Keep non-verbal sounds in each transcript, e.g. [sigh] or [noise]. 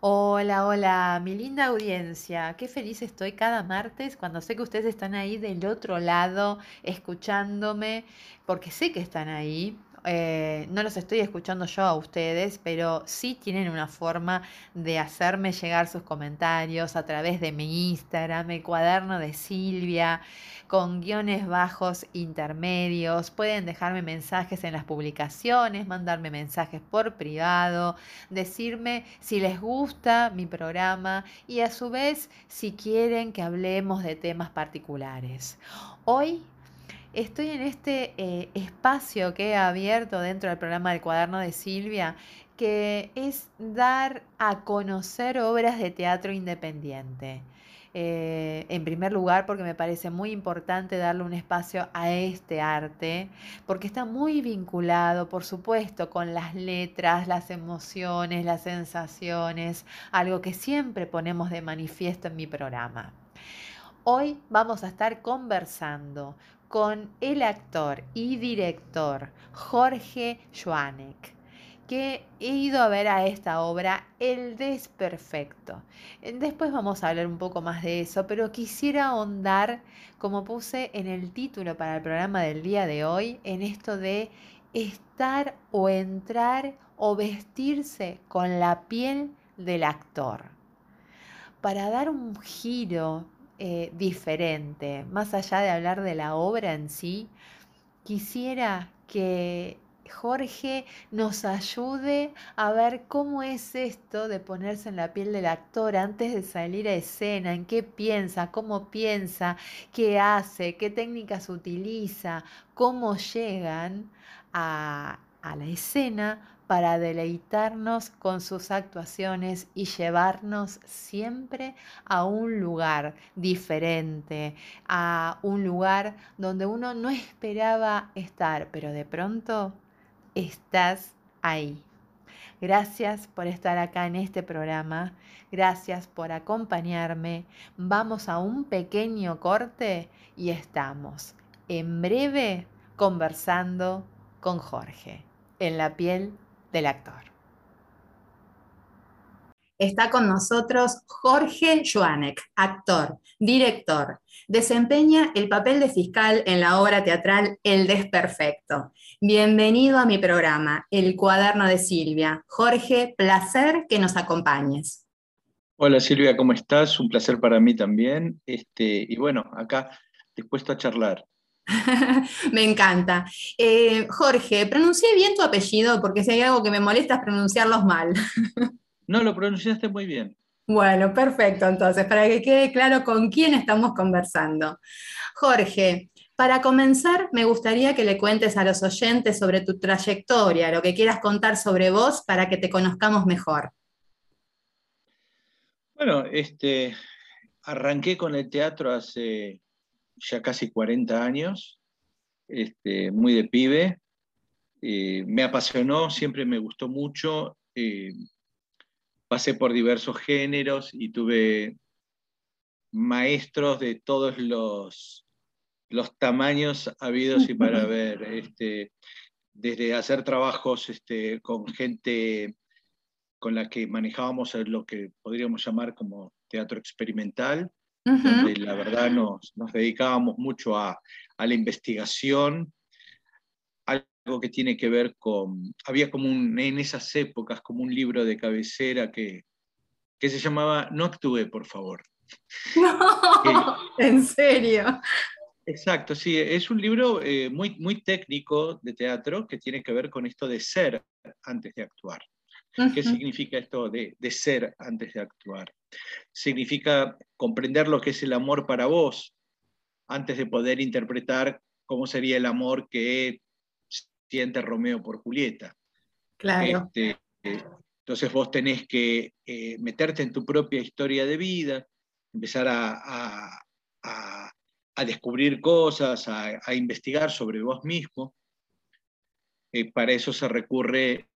Hola, hola, mi linda audiencia. Qué feliz estoy cada martes cuando sé que ustedes están ahí del otro lado escuchándome, porque sé que están ahí. Eh, no los estoy escuchando yo a ustedes, pero sí tienen una forma de hacerme llegar sus comentarios a través de mi Instagram, el cuaderno de Silvia, con guiones bajos intermedios. Pueden dejarme mensajes en las publicaciones, mandarme mensajes por privado, decirme si les gusta mi programa y a su vez si quieren que hablemos de temas particulares. Hoy estoy en este eh, espacio que he abierto dentro del programa del cuaderno de Silvia, que es dar a conocer obras de teatro independiente. Eh, en primer lugar, porque me parece muy importante darle un espacio a este arte, porque está muy vinculado, por supuesto, con las letras, las emociones, las sensaciones, algo que siempre ponemos de manifiesto en mi programa. Hoy vamos a estar conversando con el actor y director Jorge Joanek que he ido a ver a esta obra El Desperfecto. Después vamos a hablar un poco más de eso, pero quisiera ahondar, como puse en el título para el programa del día de hoy, en esto de estar o entrar o vestirse con la piel del actor. Para dar un giro eh, diferente, más allá de hablar de la obra en sí, quisiera que Jorge nos ayude a ver cómo es esto de ponerse en la piel del actor antes de salir a escena, en qué piensa, cómo piensa, qué hace, qué técnicas utiliza, cómo llegan a, a la escena para deleitarnos con sus actuaciones y llevarnos siempre a un lugar diferente, a un lugar donde uno no esperaba estar, pero de pronto estás ahí. Gracias por estar acá en este programa. Gracias por acompañarme. Vamos a un pequeño corte y estamos en breve conversando con Jorge en la piel del actor. Está con nosotros Jorge Joanek, actor, director. Desempeña el papel de fiscal en la obra teatral El Desperfecto. Bienvenido a mi programa, El Cuaderno de Silvia. Jorge, placer que nos acompañes. Hola Silvia, ¿cómo estás? Un placer para mí también. Este, y bueno, acá dispuesto a charlar. [laughs] me encanta. Eh, Jorge, pronuncié bien tu apellido porque si hay algo que me molesta es pronunciarlos mal. [laughs] no, lo pronunciaste muy bien. Bueno, perfecto. Entonces, para que quede claro con quién estamos conversando. Jorge, para comenzar, me gustaría que le cuentes a los oyentes sobre tu trayectoria, lo que quieras contar sobre vos para que te conozcamos mejor. Bueno, este, arranqué con el teatro hace ya casi 40 años, este, muy de pibe. Eh, me apasionó, siempre me gustó mucho. Eh, pasé por diversos géneros y tuve maestros de todos los, los tamaños habidos y para [laughs] ver, este, desde hacer trabajos este, con gente con la que manejábamos lo que podríamos llamar como teatro experimental, donde la verdad nos, dedicábamos mucho a, la investigación, algo que tiene que ver con, había como un, en esas épocas como un libro de cabecera que, que se llamaba No actúe, por favor. No, [laughs] en serio. Exacto, sí, es un libro eh, muy, muy técnico de teatro que tiene que ver con esto de ser antes de actuar. ¿Qué significa esto de, de, ser antes de actuar? Significa comprender lo que es el amor para vos antes de poder interpretar cómo sería el amor que siente Romeo por Julieta. Claro. Este, entonces vos tenés que eh, meterte en tu propia historia de vida, empezar a, a, descubrir cosas, a, investigar sobre vos mismo. Eh, para eso se recurre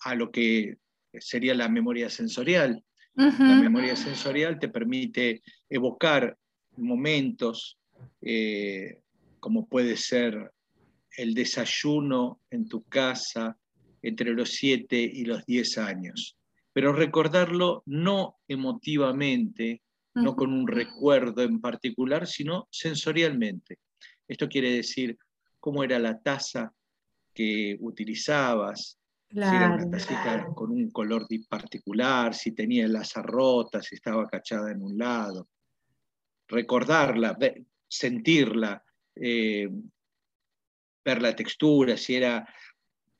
a lo que sería la memoria sensorial. La memoria sensorial te permite evocar momentos, eh, como puede ser el desayuno en tu casa entre los 7 y los 10 años. pero recordarlo no emotivamente, no con un recuerdo en particular, sino sensorialmente. Esto quiere decir cómo era la taza que utilizabas, si era una tacita con un color particular, si tenía las rota, si estaba cachada en un lado. Recordarla, sentirla, eh, ver la textura, si era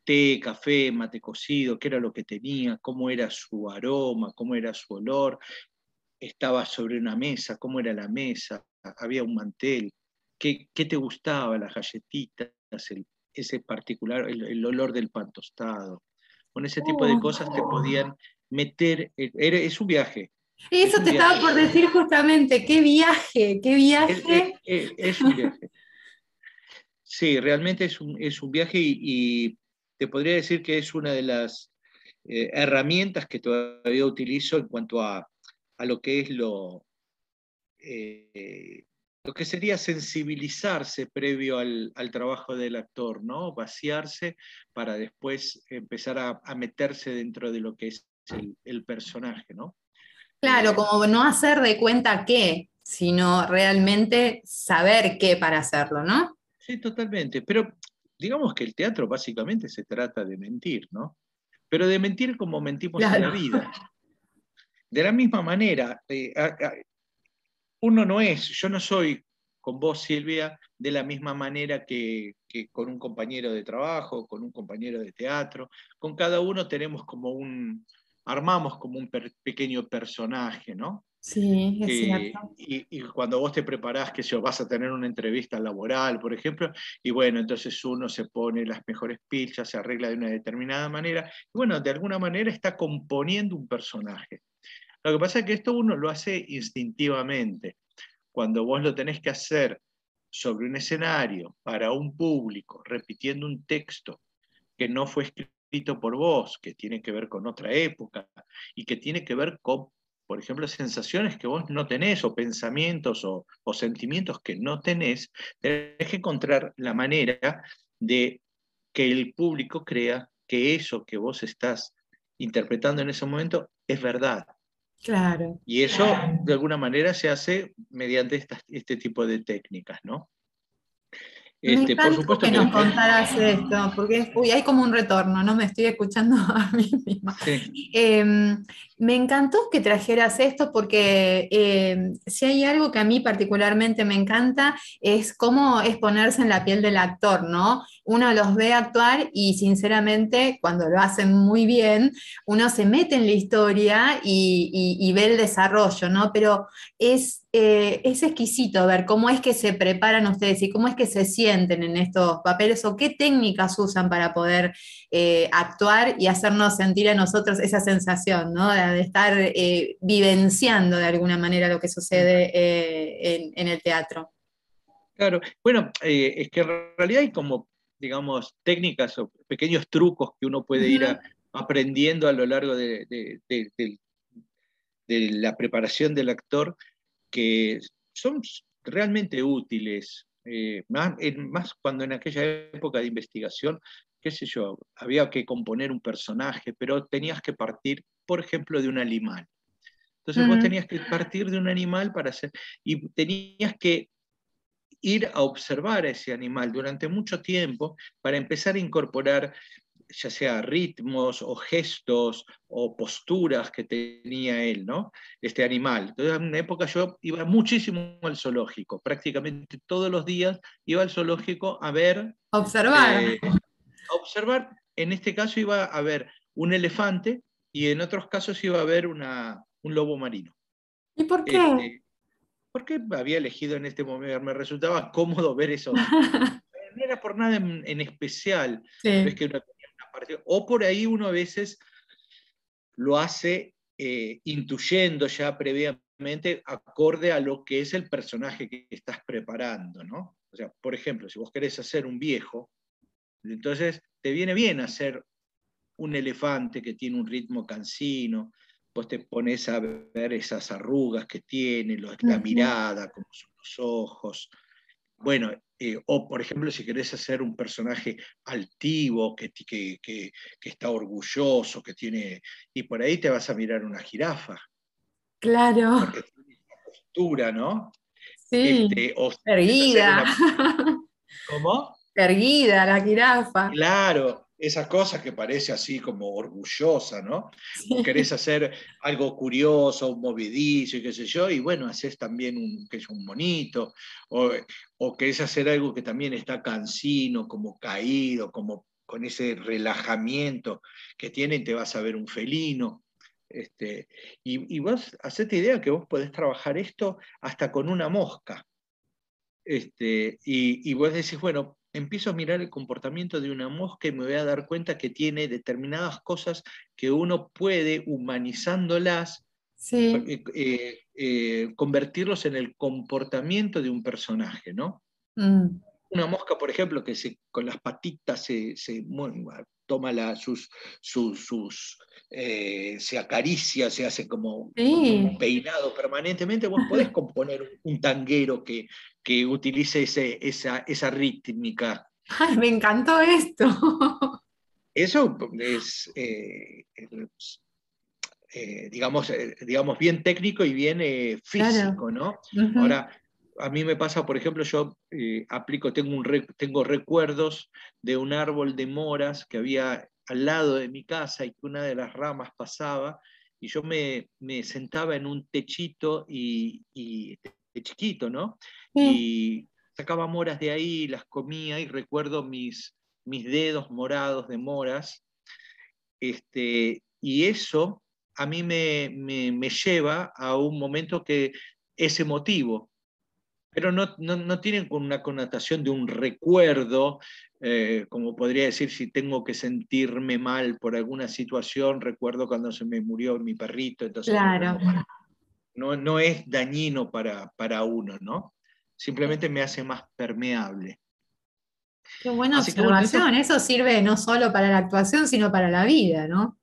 té, café, mate cocido, qué era lo que tenía, cómo era su aroma, cómo era su olor, estaba sobre una mesa, cómo era la mesa, había un mantel, qué, te gustaba, las galletitas, ese particular, el, olor del pan tostado. Con ese tipo de cosas te podían meter, es un viaje. Eso te estaba por decir justamente, qué viaje, qué viaje. Es, un viaje. Sí, realmente es un, viaje y, te podría decir que es una de las eh, herramientas que todavía utilizo en cuanto a, lo que es lo, eh, lo que sería sensibilizarse previo al, trabajo del actor, ¿no? Vaciarse para después empezar a, meterse dentro de lo que es el, personaje, ¿no? Claro, eh, como no hacer de cuenta qué, sino realmente saber qué para hacerlo, ¿no? Sí, totalmente. Pero digamos que el teatro básicamente se trata de mentir, ¿no? Pero de mentir como mentimos en la vida. [laughs] De la misma manera, eh, uno no es, yo no soy con vos, Silvia, de la misma manera que, con un compañero de trabajo, con un compañero de teatro. Con cada uno tenemos como un, armamos como un pequeño personaje, ¿no? Sí, es cierto. Y, cuando vos te preparás que si vas a tener una entrevista laboral, por ejemplo, y bueno, entonces uno se pone las mejores pilchas, se arregla de una determinada manera, y bueno, de alguna manera está componiendo un personaje. Lo que pasa es que esto uno lo hace instintivamente. Cuando vos lo tenés que hacer sobre un escenario, para un público, repitiendo un texto que no fue escrito por vos, que tiene que ver con otra época y que tiene que ver con, por ejemplo, sensaciones que vos no tenés o pensamientos o, sentimientos que no tenés, tenés que encontrar la manera de que el público crea que eso que vos estás interpretando en ese momento es verdad, Claro. Y eso de alguna manera se hace mediante este tipo de técnicas, ¿no? Este, por supuesto que, nos contaras esto, porque hay como un retorno, no me estoy escuchando [laughs] a mí misma. Em, me encantó que trajeras esto porque em, si hay algo que a mí particularmente me encanta es cómo es ponerse en la piel del actor, ¿no? Uno los ve actuar y sinceramente cuando lo hacen muy bien, uno se mete en la historia y, ve el desarrollo, ¿no? Pero es eh, es exquisito ver cómo es que se preparan ustedes y cómo es que se sienten en estos papeles o qué técnicas usan para poder eh, actuar y hacernos sentir a nosotros esa sensación, ¿no? Estar eh, vivenciando de alguna manera lo que sucede en, el teatro. Claro, bueno, es que en realidad hay como, digamos, técnicas o pequeños trucos que uno puede ir aprendiendo a lo largo de, de la preparación del actor que son realmente útiles, eh, más, más, cuando en aquella época de investigación, qué sé yo, había que componer un personaje, pero tenías que partir, por ejemplo, de un animal. Entonces vos tenías que partir de un animal para hacer, y tenías que ir a observar a ese animal durante mucho tiempo para empezar a incorporar ya sea ritmos o gestos o posturas que tenía él, ¿no? Este animal. Entonces, en una época yo iba muchísimo al zoológico, prácticamente todos los días iba al zoológico a ver... Observar. Eh, a observar, en este caso iba a ver un elefante y en otros casos iba a ver una, un lobo marino. ¿Y por qué? Este, porque había elegido en este momento, me resultaba cómodo ver eso. [laughs] no era por nada en, especial. Es que o por ahí uno a veces lo hace eh, intuyendo ya previamente acorde a lo que es el personaje que estás preparando, ¿no? O sea, por ejemplo, si vos querés hacer un viejo, entonces te viene bien hacer un elefante que tiene un ritmo cansino, vos te pones a ver esas arrugas que tiene, la mirada, como son los ojos, bueno, eh, o por ejemplo, si querés hacer un personaje altivo, que, que, está orgulloso, que tiene. Y por ahí te vas a mirar una jirafa. Claro. Porque tiene una postura, ¿no? Sí. Este, erguida. [laughs] ¿Cómo? Erguida la jirafa. Claro, esa cosa que parece así como orgullosa, ¿no? querés hacer algo curioso, un movedizo y qué sé yo, y bueno, haces también un, que es un monito, o, o querés hacer algo que también está cansino, como caído, como con ese relajamiento que tiene, te vas a ver un felino. Este, y, y, vos hacete idea que vos podés trabajar esto hasta con una mosca. Este, y, y vos decís, bueno, empiezo a mirar el comportamiento de una mosca y me voy a dar cuenta que tiene determinadas cosas que uno puede, humanizándolas, eh, eh, eh, convertirlos en el comportamiento de un personaje, ¿no? Mm. Una mosca, por ejemplo, que se, con las patitas se, toma la, sus, sus, se acaricia, se hace como un peinado permanentemente, vos podés [laughs] componer un, tanguero que, que utilice ese, esa, esa rítmica. [laughs] Ay, me encantó esto. [laughs] Eso es, eh, eh, digamos, eh, digamos, bien técnico y bien físico, ¿no? Ahora, a mí me pasa, por ejemplo, yo aplico, tengo, un tengo recuerdos de un árbol de moras que había al lado de mi casa y que una de las ramas pasaba y yo me, me sentaba en un techito y, y de chiquito, ¿no? Y sacaba moras de ahí, las comía y recuerdo mis, mis dedos morados de moras. Este, y eso a mí me, me, lleva a un momento que es emotivo, pero no, no, no tiene una connotación de un recuerdo, eh, como podría decir, si tengo que sentirme mal por alguna situación, recuerdo cuando se me murió mi perrito. Entonces, claro. No, no es dañino para, para uno, ¿no? Simplemente me hace más permeable. Qué buena observación, eso... sirve no solo para la actuación, sino para la vida, ¿no?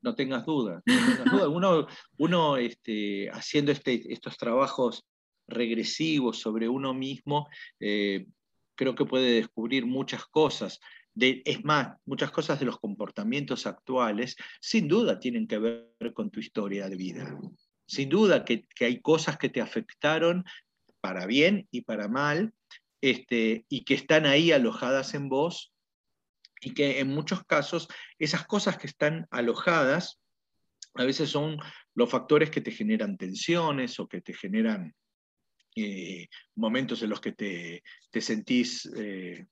No tengas duda. Uno, uno este, haciendo este, estos trabajos regresivos sobre uno mismo, eh, creo que puede descubrir muchas cosas. De, es más, muchas cosas de los comportamientos actuales, sin duda, tienen que ver con tu historia de vida. Sin duda que, que hay cosas que te afectaron para bien y para mal, este, y que están ahí alojadas en vos, y que en muchos casos esas cosas que están alojadas a veces son los factores que te generan tensiones o que te generan eh, momentos en los que te, sentís eh,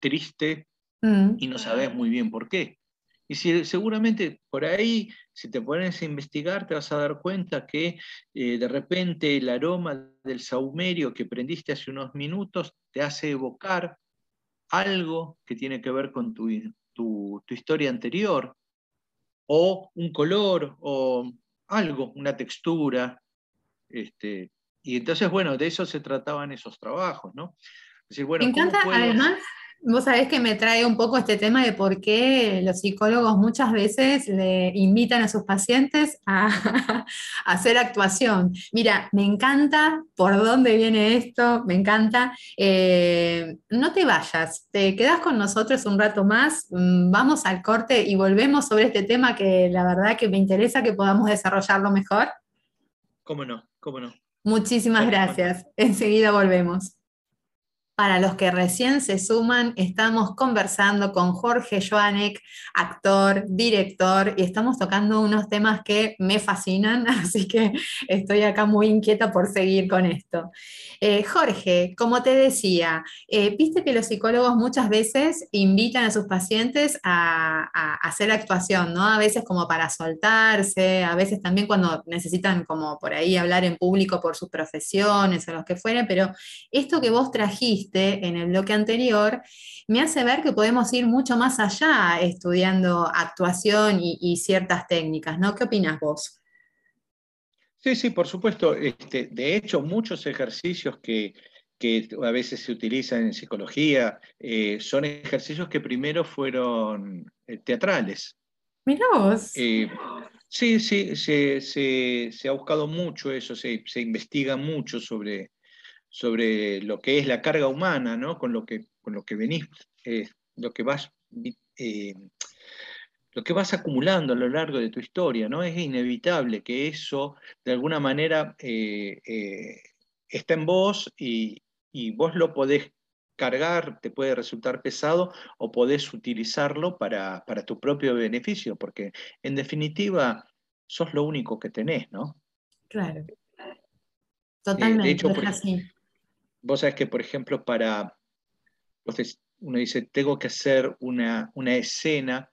triste mm. y no sabes muy bien por qué. Y si, seguramente por ahí, si te pones a investigar, te vas a dar cuenta que eh, de repente el aroma del saumerio que prendiste hace unos minutos te hace evocar algo que tiene que ver con tu, tu, historia anterior, o un color, o algo, una textura. Este, y entonces, bueno, de eso se trataban esos trabajos, ¿no? bueno, Me encanta, además, Vos sabés que me trae un poco este tema de por qué los psicólogos muchas veces le invitan a sus pacientes a, [laughs] hacer actuación. Mira, me encanta por dónde viene esto, me encanta. Eh, no te vayas, te quedas con nosotros un rato más, mm, vamos al corte y volvemos sobre este tema que la verdad que me interesa que podamos desarrollarlo mejor. ¿Cómo no? ¿Cómo no? Muchísimas gracias. Enseguida volvemos. Para los que recién se suman, estamos conversando con Jorge Joanek, actor, director, y estamos tocando unos temas que me fascinan, [laughs] así que estoy acá muy inquieta por seguir con esto. Eh, Jorge, como te decía, eh, viste que los psicólogos muchas veces invitan a sus pacientes a, hacer actuación, ¿no? A veces como para soltarse, a veces también cuando necesitan como por ahí hablar en público por sus profesiones o los que fueren, pero esto que vos trajiste, en el bloque anterior, me hace ver que podemos ir mucho más allá estudiando actuación y, ciertas técnicas, ¿no? ¿Qué opinas vos? Sí, sí, por supuesto. Este, de hecho, muchos ejercicios que, a veces se utilizan en psicología eh, son ejercicios que primero fueron eh, teatrales. Mirá vos. Eh, sí, sí, se, ha buscado mucho eso, se, se investiga mucho sobre, sobre lo que es la carga humana, ¿no? Con lo que, con lo que venís, eh, lo que vas eh, lo que vas acumulando a lo largo de tu historia, ¿no? Es inevitable que eso, de alguna manera, eh, eh, está en vos y, vos lo podés cargar, te puede resultar pesado o podés utilizarlo para, tu propio beneficio, porque en definitiva sos lo único que tenés, ¿no? Claro. Totalmente. de hecho, vos sabés que, por ejemplo, para, uno dice, tengo que hacer una, una escena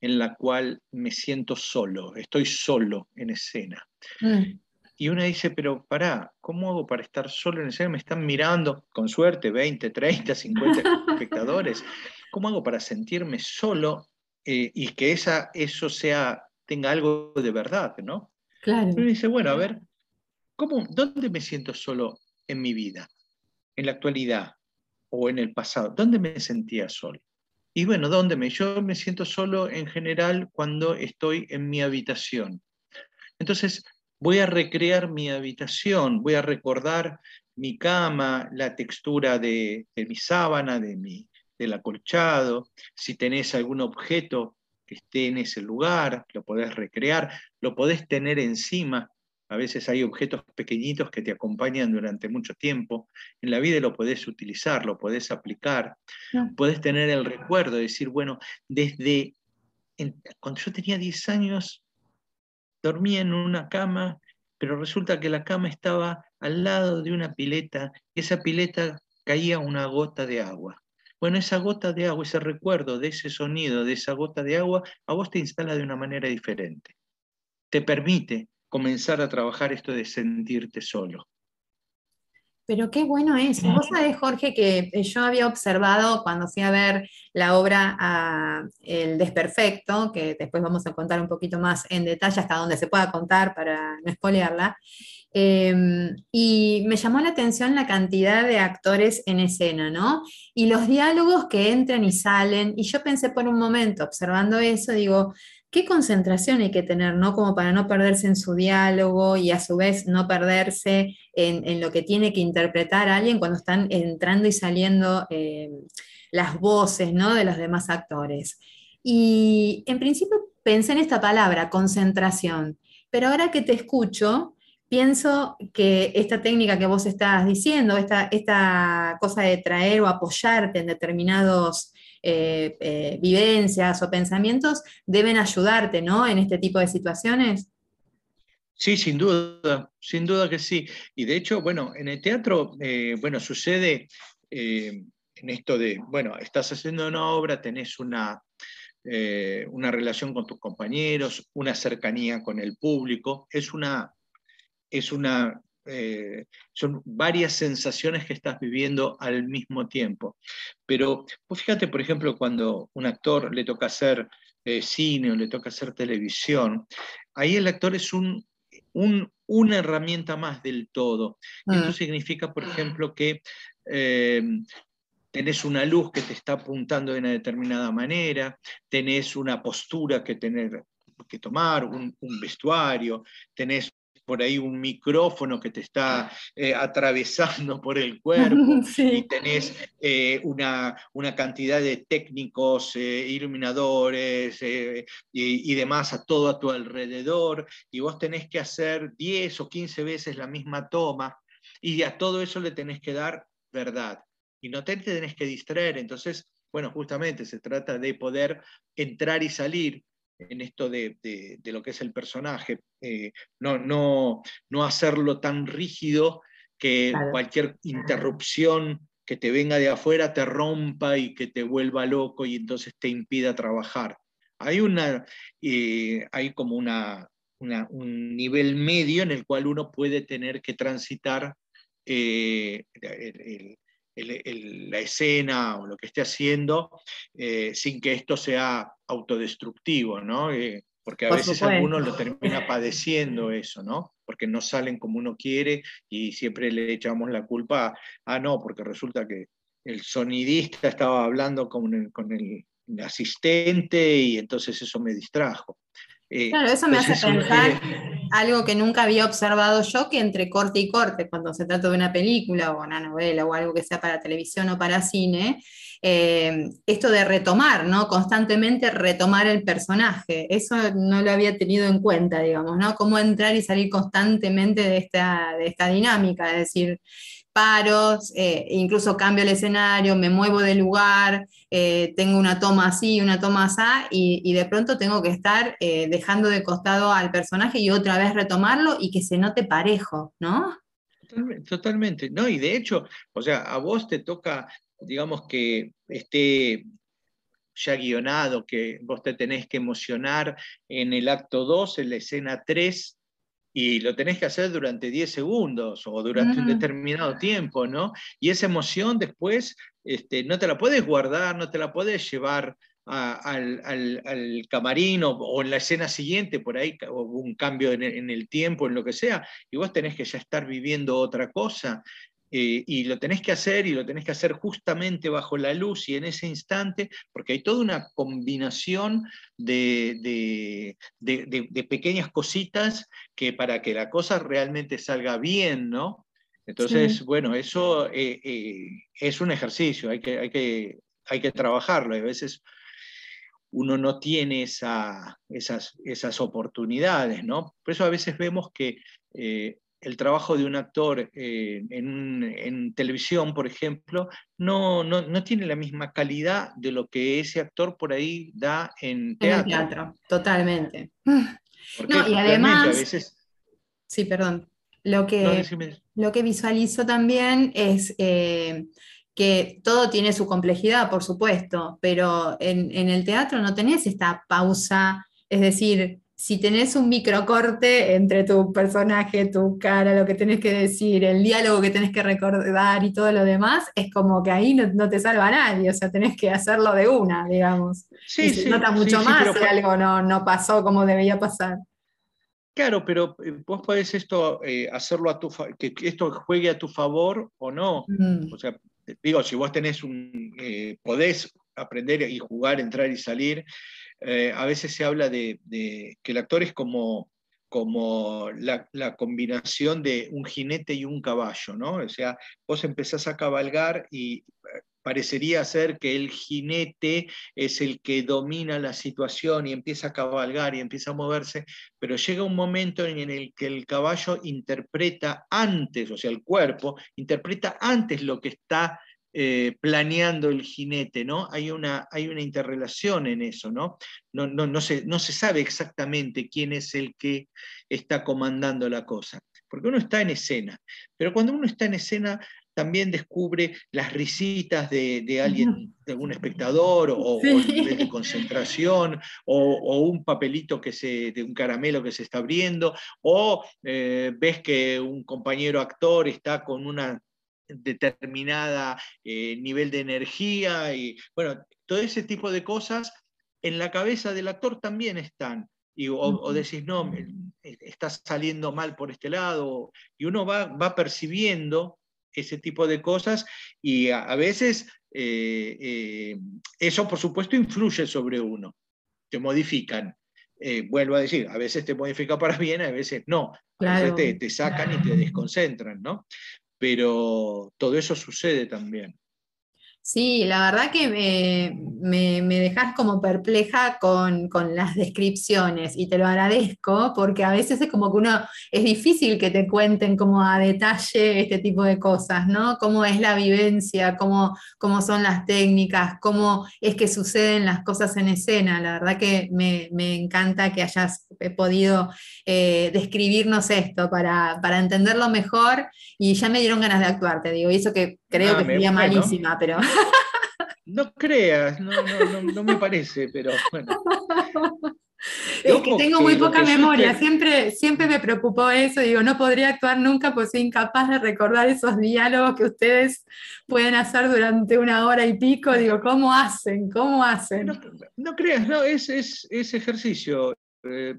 en la cual me siento solo, estoy solo en escena. Mm. Y uno dice, pero pará, ¿cómo hago para estar solo en escena? Me están mirando, con suerte, 20, 30, 50 espectadores. ¿Cómo hago para sentirme solo eh, y que esa, eso sea, tenga algo de verdad, ¿no? Claro. Y uno dice, bueno, a ver, ¿cómo, ¿dónde me siento solo en mi vida? En la actualidad o en el pasado. ¿Dónde me sentía solo? Y bueno, ¿dónde me? Yo me siento solo en general cuando estoy en mi habitación. Entonces, voy a recrear mi habitación, voy a recordar mi cama, la textura de, mi sábana, de mi, del acolchado, si tenés algún objeto que esté en ese lugar, lo podés recrear, lo podés tener encima, a veces hay objetos pequeñitos que te acompañan durante mucho tiempo. En la vida lo podés utilizar, lo podés aplicar. Podés tener el recuerdo, de decir, bueno, desde cuando yo tenía 10 años, dormía en una cama, pero resulta que la cama estaba al lado de una pileta y esa pileta caía una gota de agua. Bueno, esa gota de agua, ese recuerdo de ese sonido, de esa gota de agua, a vos te instala de una manera diferente. Te permite comenzar a trabajar esto de sentirte solo. Pero qué bueno es. Vos sabés, Jorge, que yo había observado cuando fui a ver la obra El Desperfecto, que después vamos a contar un poquito más en detalle hasta donde se pueda contar para no espolearla, em, y me llamó la atención la cantidad de actores en escena, ¿no? Y los diálogos que entran y salen. Y yo pensé por un momento, observando eso, digo, qué concentración hay que tener, ¿no? Como para no perderse en su diálogo y a su vez no perderse en, lo que tiene que interpretar alguien cuando están entrando y saliendo eh, las voces, ¿no? De los demás actores. Y en principio pensé en esta palabra, concentración, pero ahora que te escucho, pienso que esta técnica que vos estás diciendo, esta, esta cosa de traer o apoyarte en determinados eh, eh, vivencias o pensamientos deben ayudarte, ¿no? En este tipo de situaciones. Sí, sin duda, sin duda que sí. Y de hecho, bueno, en el teatro, eh, bueno, sucede en esto de, bueno, estás haciendo una obra, tenés una, una relación con tus compañeros, una cercanía con el público, es una, es una eh, son varias sensaciones que estás viviendo al mismo tiempo. Pero fíjate, por ejemplo, cuando un actor le toca hacer eh, cine o le toca hacer televisión, ahí el actor es un, una herramienta más del todo. Y Eso ah. significa, por ejemplo, que eh, tenés una luz que te está apuntando de una determinada manera, tenés una postura que tener que tomar, un, un vestuario, tenés por ahí un micrófono que te está eh, atravesando [laughs] por el [laughs] cuerpo y tenés eh, una, cantidad de técnicos, eh, iluminadores y, demás a todo a tu alrededor y vos tenés que hacer 10 o 15 veces la misma toma y a todo eso le tenés que dar verdad y no te tenés que distraer. Entonces, bueno, justamente se trata de poder entrar y salir en esto de, lo que es el personaje, eh, no, no, no, hacerlo tan rígido que cualquier interrupción que te venga de afuera te rompa y que te vuelva loco y entonces te impida trabajar. Hay, una, eh, hay como una, un nivel medio en el cual uno puede tener que transitar eh, la escena o lo que esté haciendo eh, sin que esto sea autodestructivo, ¿no? Eh, porque a veces algunos lo termina padeciendo eso, ¿no? Porque no salen como uno quiere y siempre le echamos la culpa, ah, no, porque resulta que el sonidista estaba hablando con el, con el asistente y entonces eso me distrajo. Eh, claro, eso me hace pensar, algo que nunca había observado yo, que entre corte y corte, cuando se trata de una película o una novela o algo que sea para televisión o para cine, eh, esto de retomar, ¿no? Constantemente retomar el personaje. Eso no lo había tenido en cuenta, digamos, ¿no? Cómo entrar y salir constantemente de esta, de esta dinámica, es decir, paros, eh, incluso cambio el escenario, me muevo de lugar, eh, tengo una toma así, una toma así, y, de pronto tengo que estar eh, dejando de costado al personaje y otra vez retomarlo y que se note parejo, ¿no? Totalmente, ¿no? Y de hecho, o sea, a vos te toca, digamos que esté ya guionado, que vos te tenés que emocionar en el acto 2, en la escena 3, y lo tenés que hacer durante 10 segundos o durante un determinado tiempo, ¿no? Y esa emoción después este, no te la puedes guardar, no te la puedes llevar al, al, camarín o, en la escena siguiente, por ahí hubo un cambio en en el tiempo, en lo que sea, y vos tenés que ya estar viviendo otra cosa. Eh, y lo tenés que hacer y lo tenés que hacer justamente bajo la luz y en ese instante, porque hay toda una combinación de, pequeñas cositas que para que la cosa realmente salga bien, ¿no? Entonces, bueno, eso eh, eh, es un ejercicio, hay que, hay, que, hay que trabajarlo. a veces uno no tiene esa, esas, esas oportunidades, ¿no? Por eso a veces vemos que el trabajo de un actor eh, en, televisión, por ejemplo, no, no, tiene la misma calidad de lo que ese actor por ahí da en teatro. En teatro, totalmente. no, y además... Sí, perdón. Lo que, lo que visualizo también es eh, que todo tiene su complejidad, por supuesto, pero en, en el teatro no tenés esta pausa, es decir, si tenés un microcorte entre tu personaje, tu cara, lo que tenés que decir, el diálogo que tenés que recordar y todo lo demás, es como que ahí no, te salva nadie, o sea, tenés que hacerlo de una, digamos. Sí, se nota mucho más si algo no, pasó como debía pasar. Claro, pero eh, vos podés esto eh, hacerlo a tu que esto juegue a tu favor o no. Mm. O sea, digo, si vos tenés un, eh, podés aprender y jugar, entrar y salir, eh, a veces se habla de, que el actor es como, como la, combinación de un jinete y un caballo, ¿no? O sea, vos empezás a cabalgar y eh, parecería ser que el jinete es el que domina la situación y empieza a cabalgar y empieza a moverse, pero llega un momento en el que el caballo interpreta antes, o sea, el cuerpo interpreta antes lo que está eh, planeando el jinete, ¿no? Hay una, hay una interrelación en eso, ¿no? No, no, no, se, no se sabe exactamente quién es el que está comandando la cosa, porque uno está en escena, pero cuando uno está en escena también descubre las risitas de, alguien, de algún espectador, o, un nivel de concentración, o, un papelito que se, de un caramelo que se está abriendo, o eh, ves que un compañero actor está con una determinada eh, nivel de energía y bueno, todo ese tipo de cosas en la cabeza del actor también están. Y, o, decís, no, estás saliendo mal por este lado, y uno va, va percibiendo ese tipo de cosas y a, veces eh, eh, eso por supuesto influye sobre uno, te modifican. vuelvo a decir, a veces te modifica para bien, a veces no, a veces te, te, sacan y te desconcentran, ¿no? Pero todo eso sucede también. Sí, la verdad que me, me, dejas como perpleja con, las descripciones y te lo agradezco porque a veces es como que uno, es difícil que te cuenten como a detalle este tipo de cosas, ¿no? Cómo es la vivencia, cómo, cómo son las técnicas, cómo es que suceden las cosas en escena. La verdad que me, encanta que hayas podido eh, describirnos esto para, para entenderlo mejor y ya me dieron ganas de actuar, te digo, y eso que creo ah, que sería malísima, pero... [laughs] No creas, no, no, no, me parece, pero bueno. [laughs] Es que tengo muy poca memoria, siempre, siempre me preocupó eso, digo, no podría actuar nunca porque soy incapaz de recordar esos diálogos que ustedes pueden hacer durante una hora y pico, digo, ¿cómo hacen? ¿Cómo hacen? No, creas, no, es, es, ejercicio. Eh,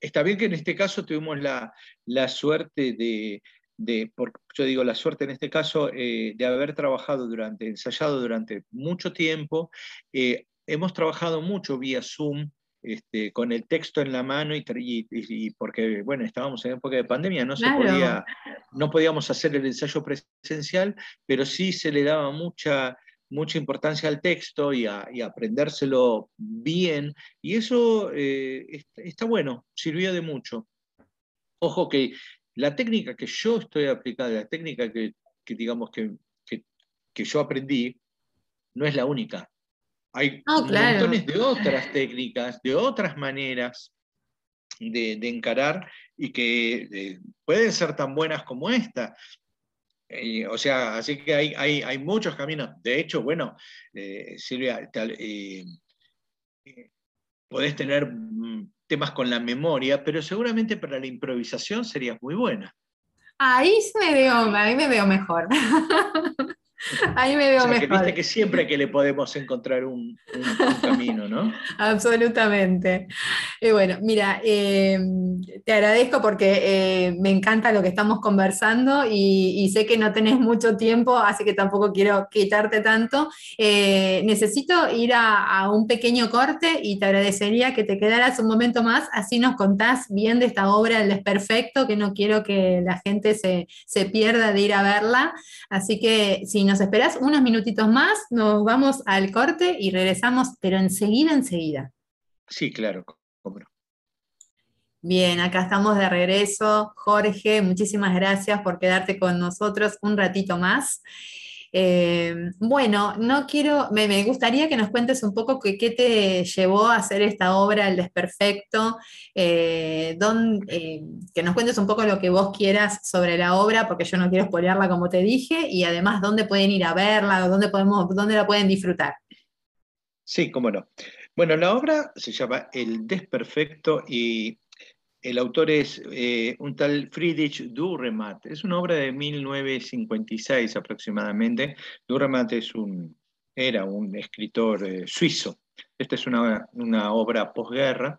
está bien que en este caso tuvimos la, la suerte de, de, yo digo la suerte en este caso, eh, de haber trabajado durante, ensayado durante mucho tiempo. Eh, hemos trabajado mucho vía Zoom, este, con el texto en la mano y, porque, bueno, estábamos en época de pandemia, no, se podía, no podíamos hacer el ensayo presencial, pero sí se le daba mucha, mucha importancia al texto y a, aprendérselo bien, y eso eh, está, bueno, sirvió de mucho. Ojo que la técnica que yo estoy aplicando, la técnica que, digamos que, que yo aprendí, no es la única. Hay montones de otras técnicas, de otras maneras de, encarar y que eh, pueden ser tan buenas como esta. Eh, o sea, así que hay, hay, muchos caminos. De hecho, bueno, eh, Silvia, podés tener mm, temas con la memoria, pero seguramente para la improvisación serías muy buena. Ahí me veo, ahí me veo mejor. [laughs] [laughs] Ahí me veo o sea, Que viste que siempre que le podemos encontrar un, camino, ¿no? [laughs] Absolutamente. Y bueno, mira, eh, te agradezco porque eh, me encanta lo que estamos conversando y, sé que no tenés mucho tiempo, así que tampoco quiero quitarte tanto. Eh, necesito ir a, un pequeño corte y te agradecería que te quedaras un momento más, así nos contás bien de esta obra El Desperfecto, que no quiero que la gente se, se pierda de ir a verla. Así que si nos esperas unos minutitos más, nos vamos al corte y regresamos, pero enseguida, enseguida. Sí, claro, Bien, acá estamos de regreso. Jorge, muchísimas gracias por quedarte con nosotros un ratito más. Eh, bueno, no quiero, me, gustaría que nos cuentes un poco qué, te llevó a hacer esta obra, El Desperfecto, eh, eh, que nos cuentes un poco lo que vos quieras sobre la obra, porque yo no quiero spoilearla como te dije, y además dónde pueden ir a verla, dónde, podemos, dónde la pueden disfrutar. Sí, cómo no. Bueno, la obra se llama El Desperfecto y el autor es eh, un tal Friedrich Dürrenmatt. Es una obra de 1956 aproximadamente. Dürrenmatt es un, era un escritor eh, suizo. Esta es una, obra posguerra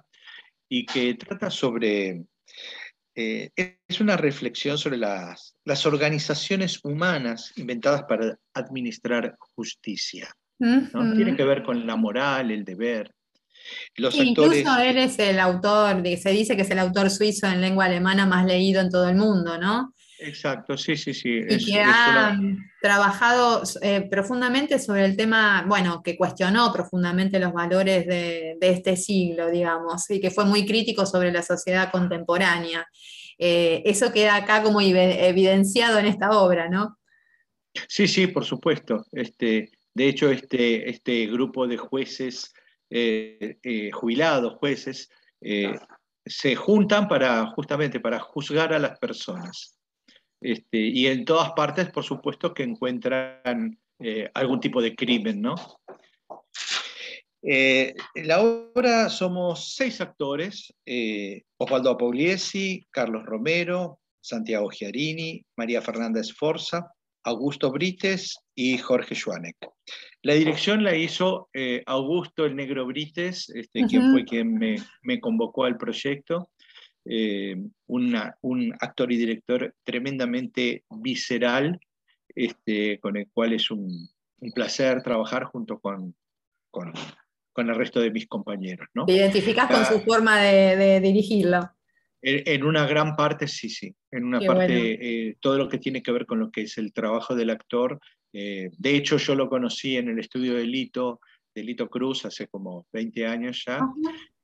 y que trata sobre... Eh, es una reflexión sobre las, las, organizaciones humanas inventadas para administrar justicia. Tiene que ver con la moral, el deber, incluso él es el autor, se dice que es el autor suizo en lengua alemana más leído en todo el mundo, ¿no? Exacto, sí, sí, sí. Y que ha trabajado eh, profundamente sobre el tema, bueno, que cuestionó profundamente los valores de, este siglo, digamos, y que fue muy crítico sobre la sociedad contemporánea. Eh, eso queda acá como evidenciado en esta obra, ¿no? Sí, sí, por supuesto. Este, de hecho, este, este grupo de jueces eh, eh, jubilados, jueces, eh, se juntan para justamente para juzgar a las personas. Este, y en todas partes, por supuesto, que encuentran algún tipo de crimen, ¿no? en la obra somos seis actores, Osvaldo Apugliesi, Carlos Romero, Santiago Giarini, María Fernanda Esforza, Augusto Brites y Jorge Schwanek. La dirección la hizo eh, Augusto el Negro Brites, este, quien fue quien me, convocó al proyecto. Eh, un actor y director tremendamente visceral, este, con el cual es un, placer trabajar junto con, con, el resto de mis compañeros. ¿no? ¿Te identificas con su forma de dirigirlo? En una gran parte, sí, sí. En una parte, eh, todo lo que tiene que ver con lo que es el trabajo del actor. Eh, de hecho, yo lo conocí en el estudio de Lito, de Lito Cruz, hace como 20 años ya.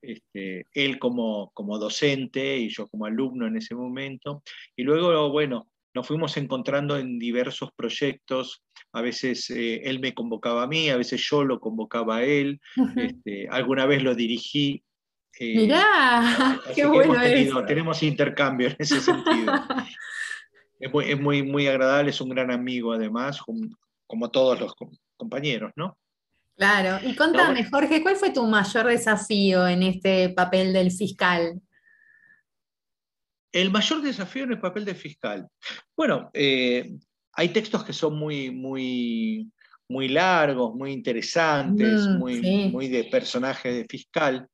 Este, él como, como docente y yo como alumno en ese momento. Y luego, bueno, nos fuimos encontrando en diversos proyectos. A veces eh, él me convocaba a mí, a veces yo lo convocaba a él. Este, alguna vez lo dirigí eh, Mirá, [laughs] qué bueno Tenemos intercambio en ese sentido. [laughs] es, muy, muy, agradable, es un gran amigo además, como todos los compañeros, ¿no? Claro, y contame, Jorge, ¿cuál fue tu mayor desafío en este papel del fiscal? El mayor desafío en el papel del fiscal. Bueno, eh, hay textos que son muy, muy, muy largos, muy interesantes, mm, muy, muy de personaje de fiscal,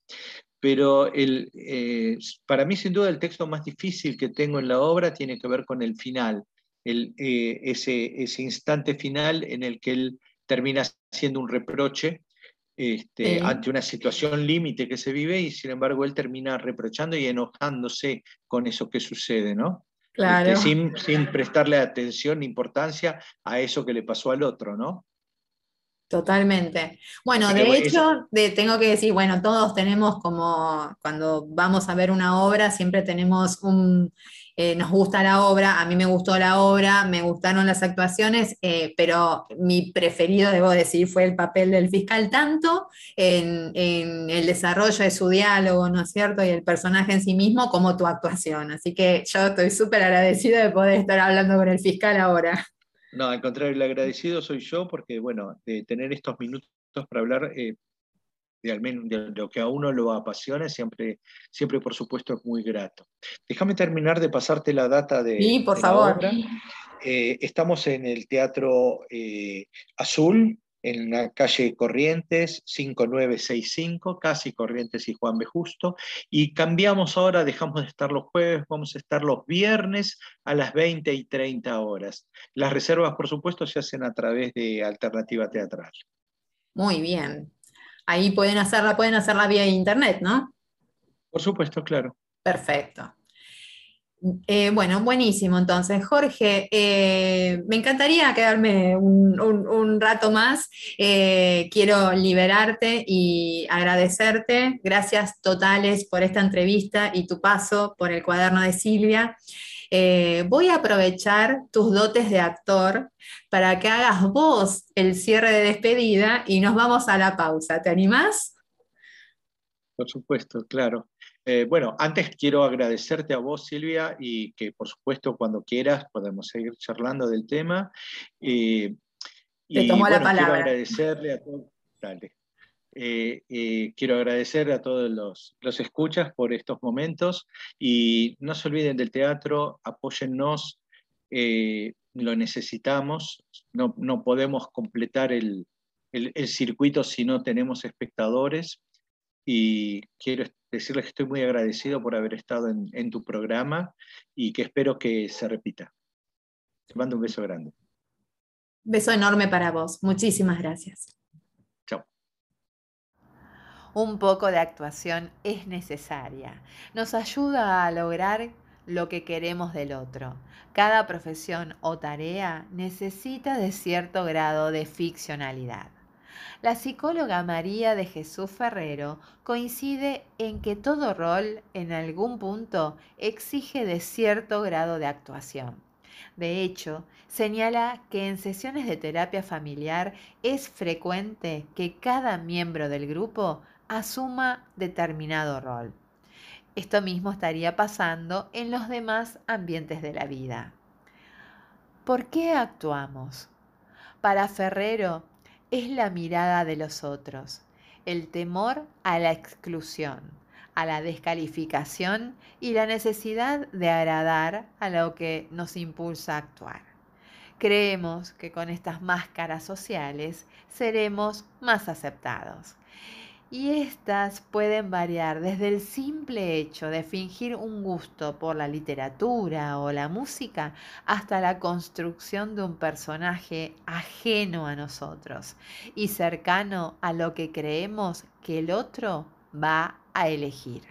pero el, eh, para mí sin duda el texto más difícil que tengo en la obra tiene que ver con el final, el, eh, ese, ese, instante final en el que él termina haciendo un reproche este, ante una situación límite que se vive y sin embargo él termina reprochando y enojándose con eso que sucede, ¿no? Este, claro. sin, sin, prestarle atención ni importancia a eso que le pasó al otro, ¿no? Totalmente. Bueno, de hecho, tengo que decir, bueno, todos tenemos como, cuando vamos a ver una obra, siempre tenemos un, eh, nos gusta la obra, a mí me gustó la obra, me gustaron las actuaciones, eh, pero mi preferido, debo decir, fue el papel del fiscal, tanto en, en, el desarrollo de su diálogo, ¿no es cierto? Y el personaje en sí mismo, como tu actuación. Así que yo estoy súper agradecido de poder estar hablando con el fiscal ahora. No, al contrario, el agradecido soy yo porque, bueno, de tener estos minutos para hablar eh, de, al menos, de lo que a uno lo apasiona, siempre, siempre por supuesto es muy grato. Déjame terminar de pasarte la data de... Sí, por favor. Eh, estamos en el Teatro eh, Azul, en la calle Corrientes 5965, casi Corrientes y Juan B. Justo, y cambiamos ahora, dejamos de estar los jueves, vamos a estar los viernes a las 20 y 30 horas. Las reservas, por supuesto, se hacen a través de Alternativa Teatral. Muy bien. Ahí pueden hacerla, pueden hacerla vía internet, ¿no? Por supuesto, claro. Perfecto. Eh, bueno, buenísimo. Entonces, Jorge, eh, me encantaría quedarme un, rato más. Eh, quiero liberarte y agradecerte. Gracias totales por esta entrevista y tu paso por el cuaderno de Silvia. voy a aprovechar tus dotes de actor para que hagas vos el cierre de despedida y nos vamos a la pausa. ¿Te animás? Por supuesto, claro. Eh, bueno, antes quiero agradecerte a vos, Silvia, y que por supuesto cuando quieras podemos seguir charlando del tema. Eh, Te tomo la palabra. Quiero agradecerle a todos. Eh, quiero agradecer a todos los, los, escuchas por estos momentos y no se olviden del teatro, apóyennos, lo necesitamos, no, no podemos completar el, el, el circuito si no tenemos espectadores y quiero decirles que estoy muy agradecido por haber estado en, tu programa y que espero que se repita. Te mando un beso grande. Beso enorme para vos. Muchísimas gracias. Chao. Un poco de actuación es necesaria. Nos ayuda a lograr lo que queremos del otro. Cada profesión o tarea necesita de cierto grado de ficcionalidad. La psicóloga María de Jesús Ferrero coincide en que todo rol en algún punto exige de cierto grado de actuación. De hecho, señala que en sesiones de terapia familiar es frecuente que cada miembro del grupo asuma determinado rol. Esto mismo estaría pasando en los demás ambientes de la vida. ¿Por qué actuamos? Para Ferrero, es la mirada de los otros, el temor a la exclusión, a la descalificación y la necesidad de agradar a lo que nos impulsa a actuar. Creemos que con estas máscaras sociales seremos más aceptados y estas pueden variar desde el simple hecho de fingir un gusto por la literatura o la música hasta la construcción de un personaje ajeno a nosotros y cercano a lo que creemos que el otro va a elegir.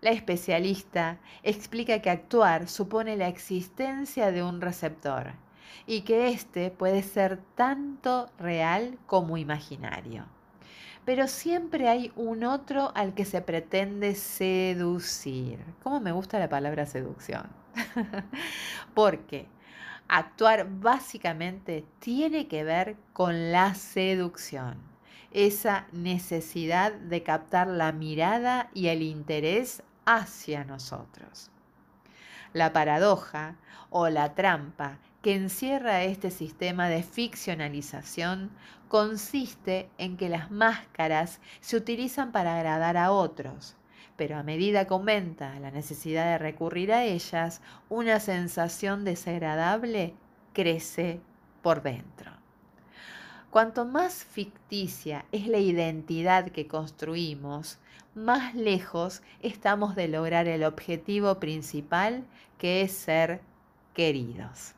La especialista explica que actuar supone la existencia de un receptor y que éste puede ser tanto real como imaginario pero siempre hay un otro al que se pretende seducir. ¿Cómo me gusta la palabra seducción? [laughs] Porque actuar básicamente tiene que ver con la seducción, esa necesidad de captar la mirada y el interés hacia nosotros. La paradoja o la trampa que encierra este sistema de ficcionalización consiste en que las máscaras se utilizan para agradar a otros, pero a medida que aumenta la necesidad de recurrir a ellas, una sensación desagradable crece por dentro. Cuanto más ficticia es la identidad que construimos, más lejos estamos de lograr el objetivo principal que es ser queridos.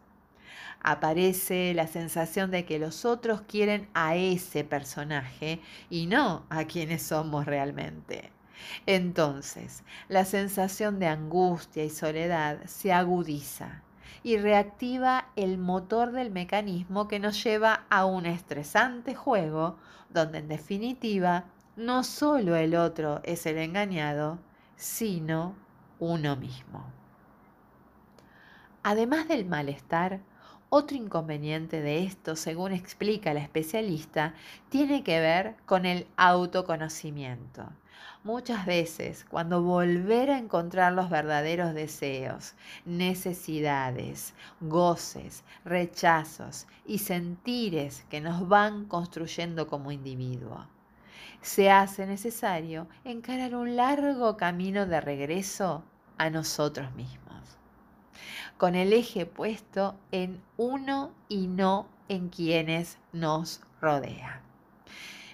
Aparece la sensación de que los otros quieren a ese personaje y no a quienes somos realmente. Entonces, la sensación de angustia y soledad se agudiza y reactiva el motor del mecanismo que nos lleva a un estresante juego donde en definitiva no solo el otro es el engañado, sino uno mismo. Además del malestar, otro inconveniente de esto, según explica la especialista, tiene que ver con el autoconocimiento. Muchas veces, cuando volver a encontrar los verdaderos deseos, necesidades, goces, rechazos y sentires que nos van construyendo como individuo, se hace necesario encarar un largo camino de regreso a nosotros mismos, con el eje puesto en uno y no en quienes nos rodean.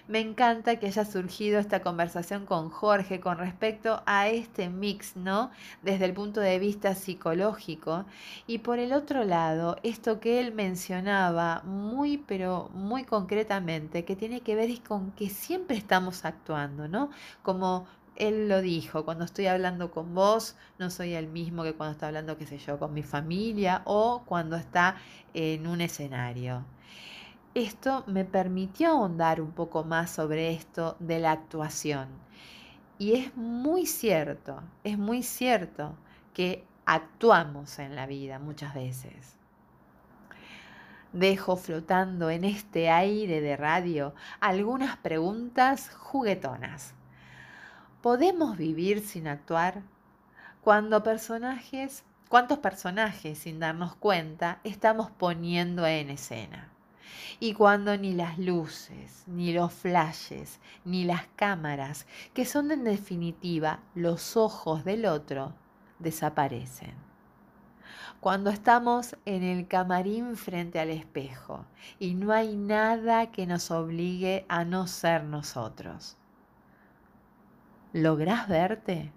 Me encanta que haya surgido esta conversación con Jorge con respecto a este mix, ¿no? Desde el punto de vista psicológico. Y por el otro lado, esto que él mencionaba muy, pero muy concretamente, que tiene que ver con que siempre estamos actuando, ¿no? Como él lo dijo, cuando estoy hablando con vos, no soy el mismo que cuando está hablando, qué sé yo, con mi familia o cuando está en un escenario. Esto me permitió ahondar un poco más sobre esto de la actuación. Y es muy cierto, es muy cierto que actuamos en la vida muchas veces. Dejo flotando en este aire de radio algunas preguntas juguetonas. ¿Podemos vivir sin actuar? Cuando personajes, ¿Cuántos personajes, sin darnos cuenta, estamos poniendo en escena? Y cuando ni las luces, ni los flashes, ni las cámaras, que son en definitiva los ojos del otro, desaparecen. Cuando estamos en el camarín frente al espejo y no hay nada que nos obligue a no ser nosotros. ¿Lográs verte?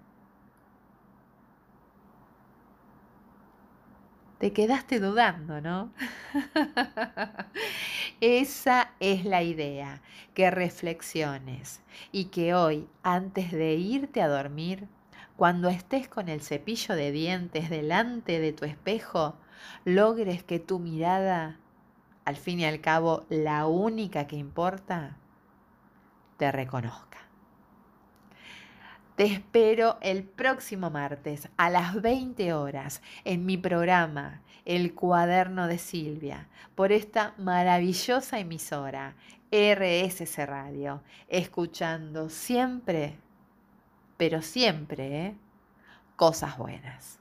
Te quedaste dudando, ¿no? [laughs] Esa es la idea, que reflexiones y que hoy, antes de irte a dormir, cuando estés con el cepillo de dientes delante de tu espejo, logres que tu mirada, al fin y al cabo la única que importa, te reconozca. Te espero el próximo martes a las 20 horas en mi programa El cuaderno de Silvia por esta maravillosa emisora RSC Radio, escuchando siempre, pero siempre, ¿eh? cosas buenas.